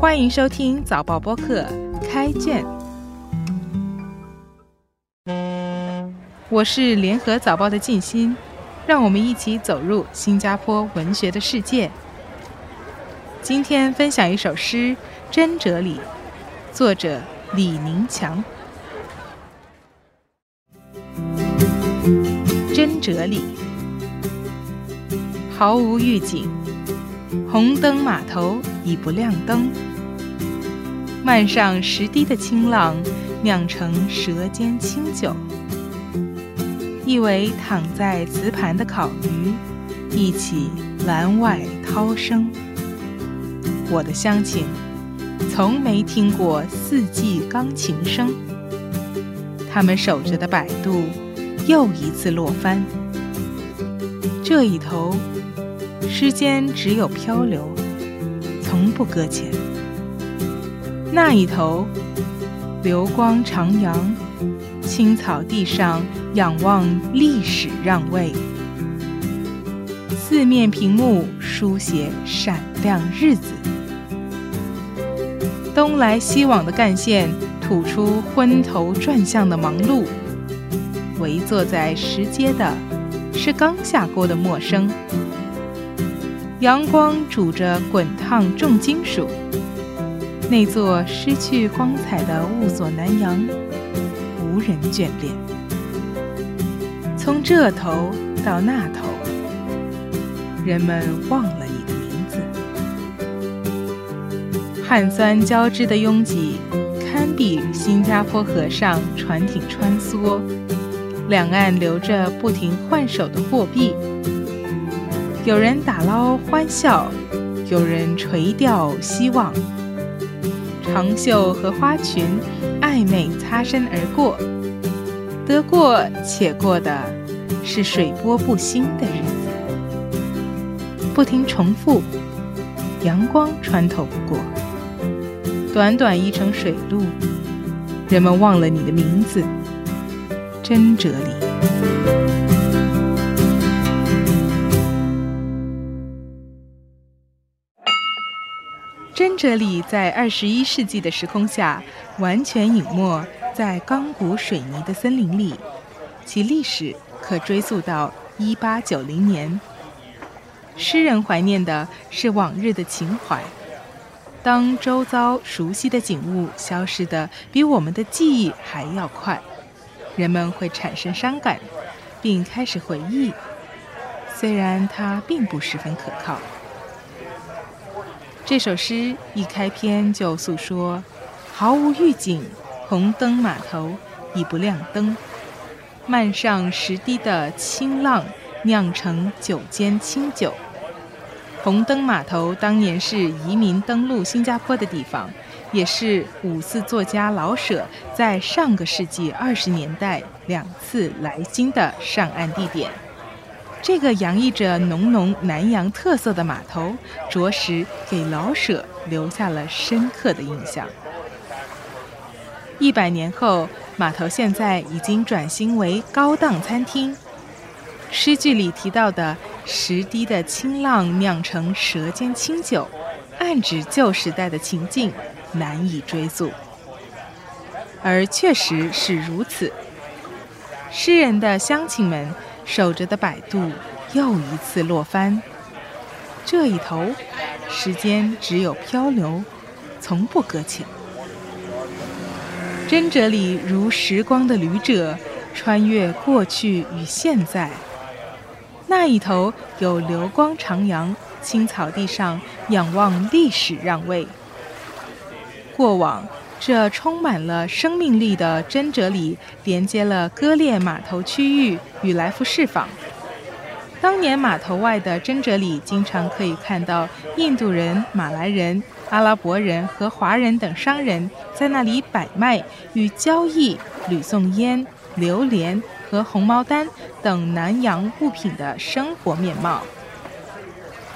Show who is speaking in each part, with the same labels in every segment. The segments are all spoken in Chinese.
Speaker 1: 欢迎收听早报播客开卷，我是联合早报的静心，让我们一起走入新加坡文学的世界。今天分享一首诗《真哲理》，作者李宁强。真哲理，毫无预警，红灯码头已不亮灯。漫上十滴的清浪，酿成舌尖清酒。意为躺在瓷盘的烤鱼，一起栏外涛声。我的乡亲，从没听过四季钢琴声。他们守着的摆渡，又一次落帆。这一头，世间只有漂流，从不搁浅。那一头，流光徜徉，青草地上仰望历史让位，四面屏幕书写闪亮日子，东来西往的干线吐出昏头转向的忙碌，围坐在石阶的是刚下锅的陌生，阳光煮着滚烫重金属。那座失去光彩的雾锁南洋，无人眷恋。从这头到那头，人们忘了你的名字。汗酸交织的拥挤，堪比新加坡河上船艇穿梭，两岸流着不停换手的货币。有人打捞欢笑，有人垂钓希望。长袖和花裙暧昧擦身而过，得过且过的是水波不兴的日子，不停重复，阳光穿透不过。短短一程水路，人们忘了你的名字，真哲理。哲理在二十一世纪的时空下，完全隐没在钢骨水泥的森林里，其历史可追溯到一八九零年。诗人怀念的是往日的情怀。当周遭熟悉的景物消失的比我们的记忆还要快，人们会产生伤感，并开始回忆，虽然它并不十分可靠。这首诗一开篇就诉说，毫无预警，红灯码头已不亮灯，漫上十滴的清浪酿成酒间清酒。红灯码头当年是移民登陆新加坡的地方，也是五四作家老舍在上个世纪二十年代两次来京的上岸地点。这个洋溢着浓浓南洋特色的码头，着实给老舍留下了深刻的印象。一百年后，码头现在已经转型为高档餐厅。诗句里提到的“石堤的清浪酿成舌尖清酒”，暗指旧时代的情境，难以追溯。而确实是如此。诗人的乡亲们。守着的摆渡又一次落帆，这一头，时间只有漂流，从不搁浅。真哲里如时光的旅者，穿越过去与现在。那一头有流光徜徉，青草地上仰望历史让位。过往。这充满了生命力的真哲理，连接了割裂码头区域与来福士坊。当年码头外的真哲理，经常可以看到印度人、马来人、阿拉伯人和华人等商人在那里摆卖与交易吕宋烟、榴莲和红毛丹等南洋物品的生活面貌。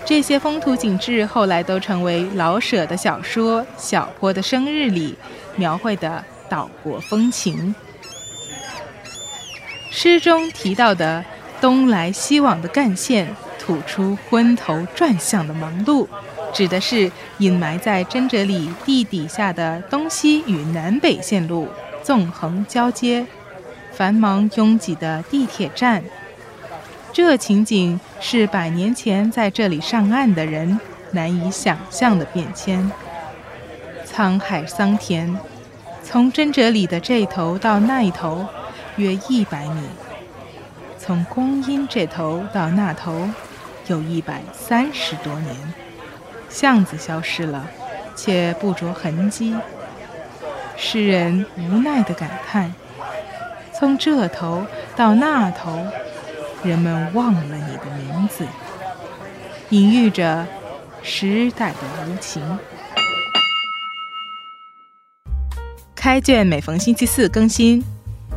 Speaker 1: 这些风土景致后来都成为老舍的小说《小坡的生日》里描绘的岛国风情。诗中提到的东来西往的干线，吐出昏头转向的忙碌，指的是隐埋在真哲里地底下的东西与南北线路纵横交接、繁忙拥挤的地铁站。这情景是百年前在这里上岸的人难以想象的变迁。沧海桑田，从真哲里的这头到那一头，约一百米；从光阴这头到那头，有一百三十多年。巷子消失了，且不着痕迹。诗人无奈地感叹：从这头到那头，人们忘了你的名字，隐喻着时代的无情。开卷每逢星期四更新，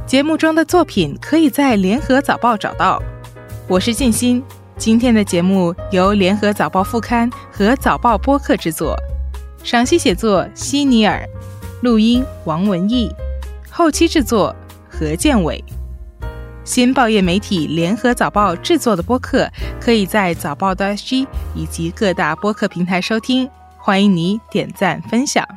Speaker 1: 节目中的作品可以在《联合早报》找到。我是静心。今天的节目由联合早报副刊和早报播客制作，赏析写作希尼尔，录音王文义，后期制作何建伟。新报业媒体联合早报制作的播客，可以在早报的 SG 以及各大播客平台收听，欢迎你点赞分享。